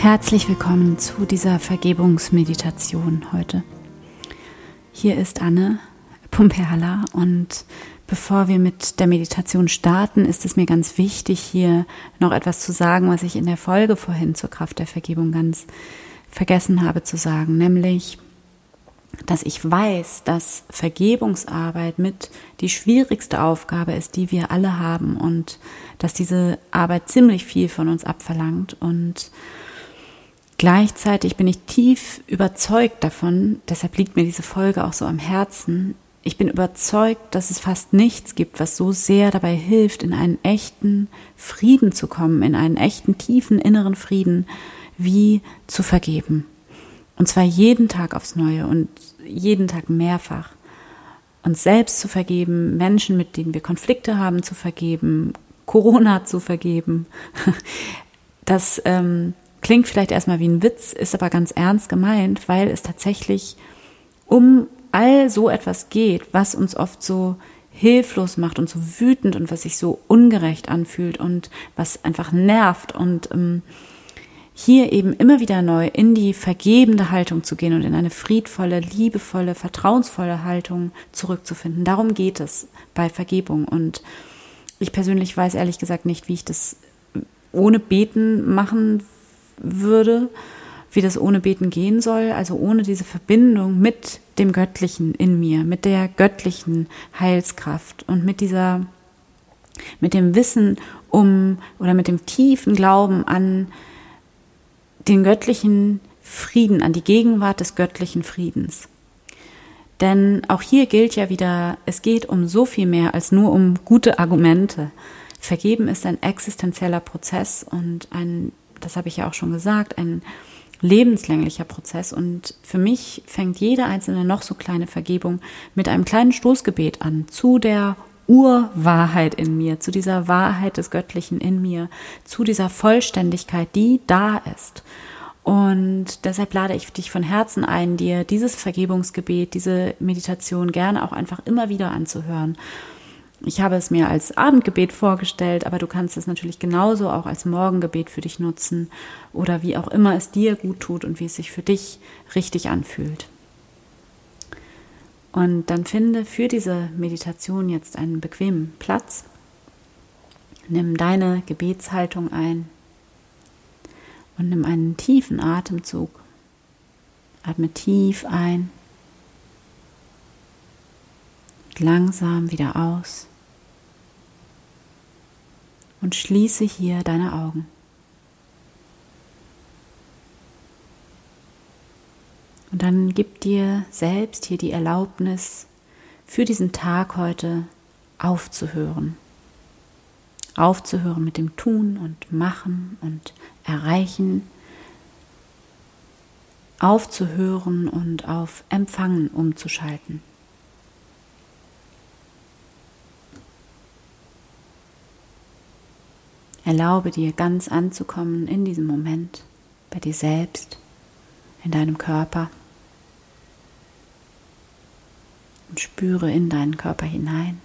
Herzlich willkommen zu dieser Vergebungsmeditation heute. Hier ist Anne Pumperla und bevor wir mit der Meditation starten, ist es mir ganz wichtig, hier noch etwas zu sagen, was ich in der Folge vorhin zur Kraft der Vergebung ganz vergessen habe zu sagen, nämlich, dass ich weiß, dass Vergebungsarbeit mit die schwierigste Aufgabe ist, die wir alle haben und dass diese Arbeit ziemlich viel von uns abverlangt und Gleichzeitig bin ich tief überzeugt davon, deshalb liegt mir diese Folge auch so am Herzen. Ich bin überzeugt, dass es fast nichts gibt, was so sehr dabei hilft, in einen echten Frieden zu kommen, in einen echten tiefen inneren Frieden, wie zu vergeben. Und zwar jeden Tag aufs Neue und jeden Tag mehrfach. Uns selbst zu vergeben, Menschen, mit denen wir Konflikte haben, zu vergeben, Corona zu vergeben. Das ähm, Klingt vielleicht erstmal wie ein Witz, ist aber ganz ernst gemeint, weil es tatsächlich um all so etwas geht, was uns oft so hilflos macht und so wütend und was sich so ungerecht anfühlt und was einfach nervt und ähm, hier eben immer wieder neu in die vergebende Haltung zu gehen und in eine friedvolle, liebevolle, vertrauensvolle Haltung zurückzufinden. Darum geht es bei Vergebung. Und ich persönlich weiß ehrlich gesagt nicht, wie ich das ohne Beten machen würde, wie das ohne Beten gehen soll, also ohne diese Verbindung mit dem Göttlichen in mir, mit der göttlichen Heilskraft und mit dieser, mit dem Wissen um oder mit dem tiefen Glauben an den göttlichen Frieden, an die Gegenwart des göttlichen Friedens. Denn auch hier gilt ja wieder, es geht um so viel mehr als nur um gute Argumente. Vergeben ist ein existenzieller Prozess und ein das habe ich ja auch schon gesagt, ein lebenslänglicher Prozess. Und für mich fängt jede einzelne noch so kleine Vergebung mit einem kleinen Stoßgebet an zu der Urwahrheit in mir, zu dieser Wahrheit des Göttlichen in mir, zu dieser Vollständigkeit, die da ist. Und deshalb lade ich dich von Herzen ein, dir dieses Vergebungsgebet, diese Meditation gerne auch einfach immer wieder anzuhören ich habe es mir als Abendgebet vorgestellt, aber du kannst es natürlich genauso auch als Morgengebet für dich nutzen oder wie auch immer es dir gut tut und wie es sich für dich richtig anfühlt. Und dann finde für diese Meditation jetzt einen bequemen Platz. Nimm deine Gebetshaltung ein und nimm einen tiefen Atemzug. Atme tief ein langsam wieder aus und schließe hier deine Augen. Und dann gib dir selbst hier die Erlaubnis, für diesen Tag heute aufzuhören. Aufzuhören mit dem Tun und Machen und Erreichen. Aufzuhören und auf Empfangen umzuschalten. Erlaube dir ganz anzukommen in diesem Moment, bei dir selbst, in deinem Körper. Und spüre in deinen Körper hinein.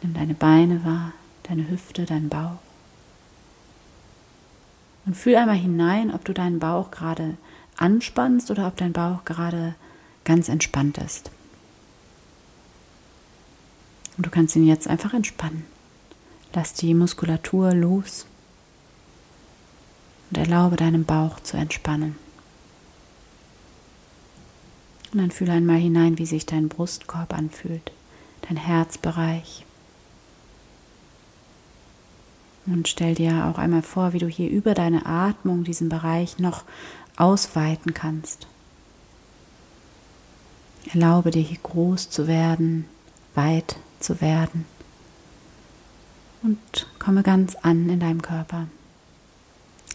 Nimm deine Beine wahr, deine Hüfte, deinen Bauch. Und fühl einmal hinein, ob du deinen Bauch gerade anspannst oder ob dein Bauch gerade ganz entspannt ist. Und du kannst ihn jetzt einfach entspannen. Lass die Muskulatur los und erlaube deinem Bauch zu entspannen. Und dann fühle einmal hinein, wie sich dein Brustkorb anfühlt, dein Herzbereich. Und stell dir auch einmal vor, wie du hier über deine Atmung diesen Bereich noch ausweiten kannst. Erlaube dir hier groß zu werden, weit zu werden und komme ganz an in deinem Körper.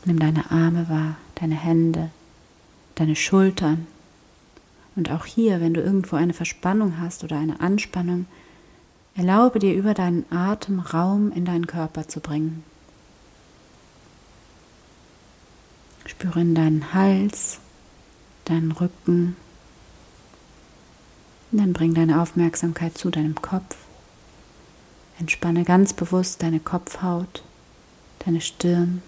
Nimm deine Arme wahr, deine Hände, deine Schultern. Und auch hier, wenn du irgendwo eine Verspannung hast oder eine Anspannung, erlaube dir über deinen Atem Raum in deinen Körper zu bringen. Spüre in deinen Hals, deinen Rücken. Und dann bring deine Aufmerksamkeit zu deinem Kopf. Entspanne ganz bewusst deine Kopfhaut, deine Stirn,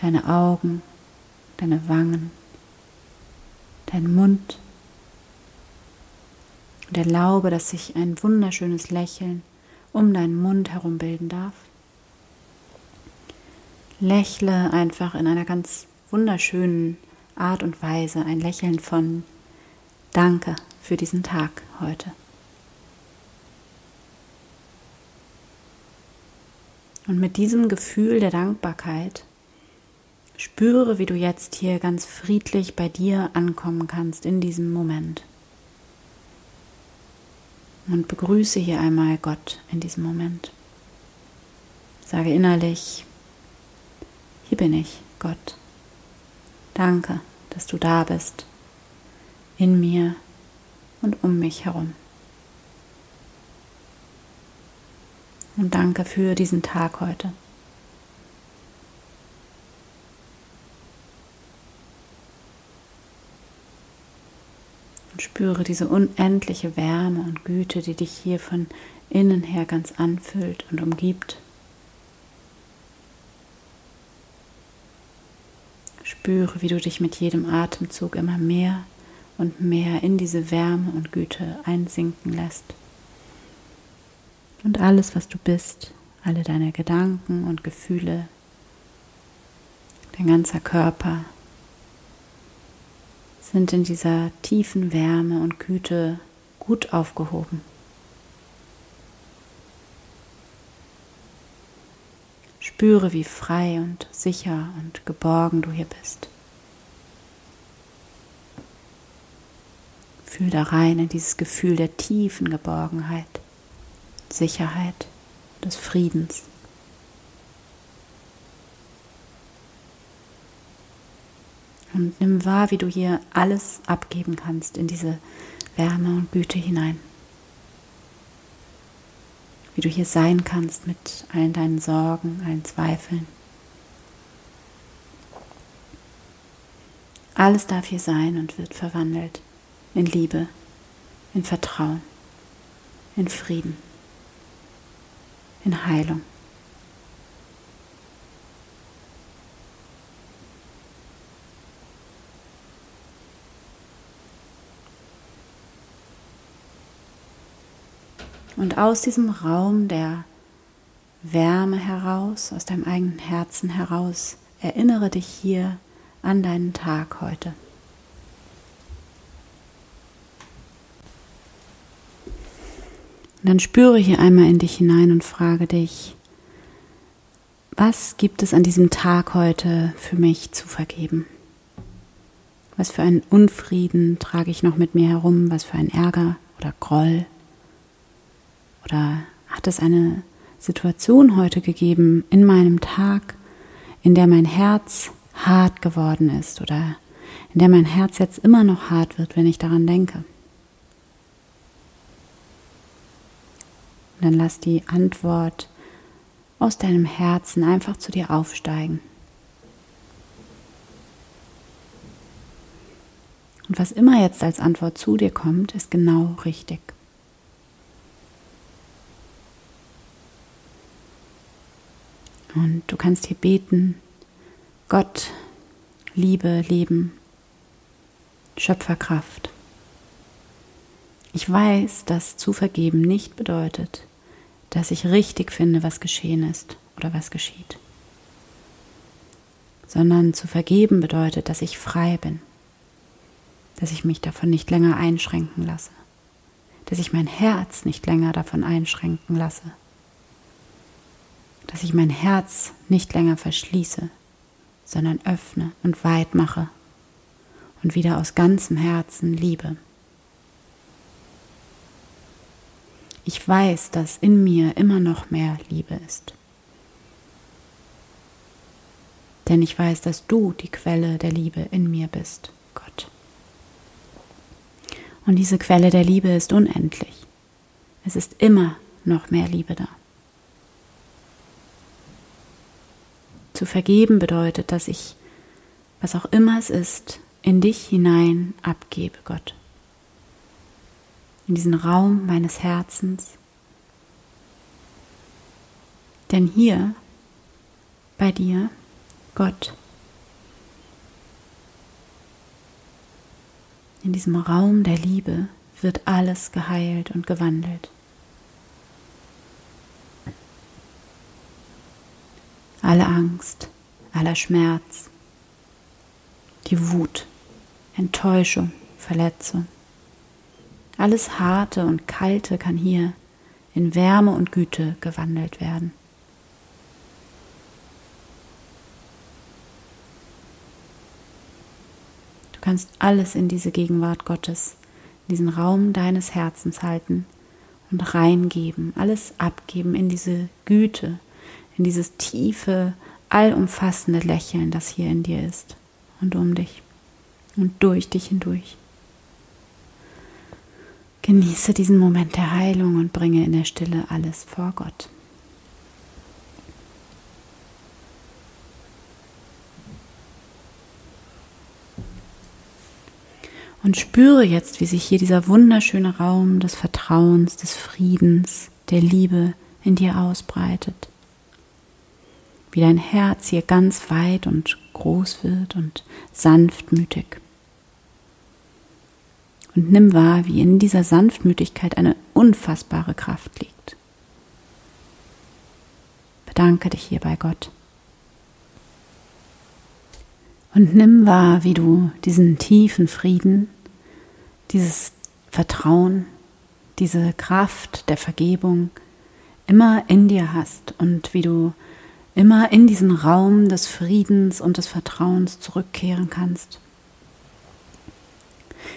deine Augen, deine Wangen, dein Mund und erlaube, dass sich ein wunderschönes Lächeln um deinen Mund herum bilden darf. Lächle einfach in einer ganz wunderschönen Art und Weise ein Lächeln von Danke für diesen Tag heute. Und mit diesem Gefühl der Dankbarkeit spüre, wie du jetzt hier ganz friedlich bei dir ankommen kannst in diesem Moment. Und begrüße hier einmal Gott in diesem Moment. Sage innerlich, hier bin ich, Gott. Danke, dass du da bist, in mir und um mich herum. Und danke für diesen Tag heute. Und spüre diese unendliche Wärme und Güte, die dich hier von innen her ganz anfüllt und umgibt. Spüre, wie du dich mit jedem Atemzug immer mehr und mehr in diese Wärme und Güte einsinken lässt. Und alles, was du bist, alle deine Gedanken und Gefühle, dein ganzer Körper, sind in dieser tiefen Wärme und Güte gut aufgehoben. Spüre, wie frei und sicher und geborgen du hier bist. Fühl da rein in dieses Gefühl der tiefen Geborgenheit. Sicherheit, des Friedens. Und nimm wahr, wie du hier alles abgeben kannst in diese Wärme und Güte hinein. Wie du hier sein kannst mit allen deinen Sorgen, allen Zweifeln. Alles darf hier sein und wird verwandelt in Liebe, in Vertrauen, in Frieden in Heilung. Und aus diesem Raum der Wärme heraus, aus deinem eigenen Herzen heraus, erinnere dich hier an deinen Tag heute. Und dann spüre hier einmal in dich hinein und frage dich, was gibt es an diesem Tag heute für mich zu vergeben? Was für einen Unfrieden trage ich noch mit mir herum? Was für einen Ärger oder Groll? Oder hat es eine Situation heute gegeben in meinem Tag, in der mein Herz hart geworden ist oder in der mein Herz jetzt immer noch hart wird, wenn ich daran denke? Und dann lass die Antwort aus deinem Herzen einfach zu dir aufsteigen. Und was immer jetzt als Antwort zu dir kommt, ist genau richtig. Und du kannst hier beten, Gott, Liebe, Leben, Schöpferkraft. Ich weiß, dass zu vergeben nicht bedeutet, dass ich richtig finde, was geschehen ist oder was geschieht. Sondern zu vergeben bedeutet, dass ich frei bin, dass ich mich davon nicht länger einschränken lasse, dass ich mein Herz nicht länger davon einschränken lasse, dass ich mein Herz nicht länger verschließe, sondern öffne und weit mache und wieder aus ganzem Herzen liebe. Ich weiß, dass in mir immer noch mehr Liebe ist. Denn ich weiß, dass du die Quelle der Liebe in mir bist, Gott. Und diese Quelle der Liebe ist unendlich. Es ist immer noch mehr Liebe da. Zu vergeben bedeutet, dass ich, was auch immer es ist, in dich hinein abgebe, Gott in diesen Raum meines Herzens. Denn hier bei dir, Gott, in diesem Raum der Liebe wird alles geheilt und gewandelt. Alle Angst, aller Schmerz, die Wut, Enttäuschung, Verletzung. Alles Harte und Kalte kann hier in Wärme und Güte gewandelt werden. Du kannst alles in diese Gegenwart Gottes, in diesen Raum deines Herzens halten und reingeben, alles abgeben in diese Güte, in dieses tiefe, allumfassende Lächeln, das hier in dir ist und um dich und durch dich hindurch. Genieße diesen Moment der Heilung und bringe in der Stille alles vor Gott. Und spüre jetzt, wie sich hier dieser wunderschöne Raum des Vertrauens, des Friedens, der Liebe in dir ausbreitet. Wie dein Herz hier ganz weit und groß wird und sanftmütig. Und nimm wahr, wie in dieser Sanftmütigkeit eine unfassbare Kraft liegt. Bedanke dich hier bei Gott. Und nimm wahr, wie du diesen tiefen Frieden, dieses Vertrauen, diese Kraft der Vergebung immer in dir hast und wie du immer in diesen Raum des Friedens und des Vertrauens zurückkehren kannst.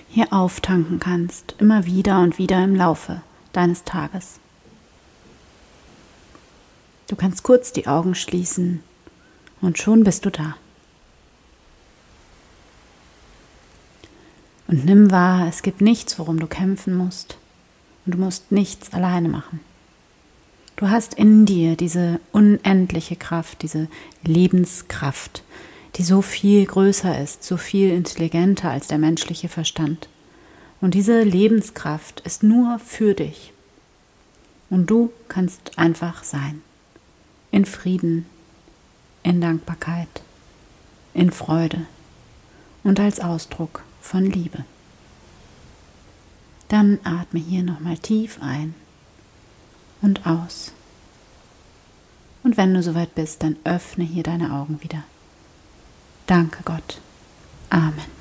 Hier auftanken kannst, immer wieder und wieder im Laufe deines Tages. Du kannst kurz die Augen schließen und schon bist du da. Und nimm wahr, es gibt nichts, worum du kämpfen musst. Und du musst nichts alleine machen. Du hast in dir diese unendliche Kraft, diese Lebenskraft, die so viel größer ist, so viel intelligenter als der menschliche Verstand. Und diese Lebenskraft ist nur für dich. Und du kannst einfach sein. In Frieden, in Dankbarkeit, in Freude und als Ausdruck von Liebe. Dann atme hier nochmal tief ein und aus. Und wenn du soweit bist, dann öffne hier deine Augen wieder. Danke Gott. Amen.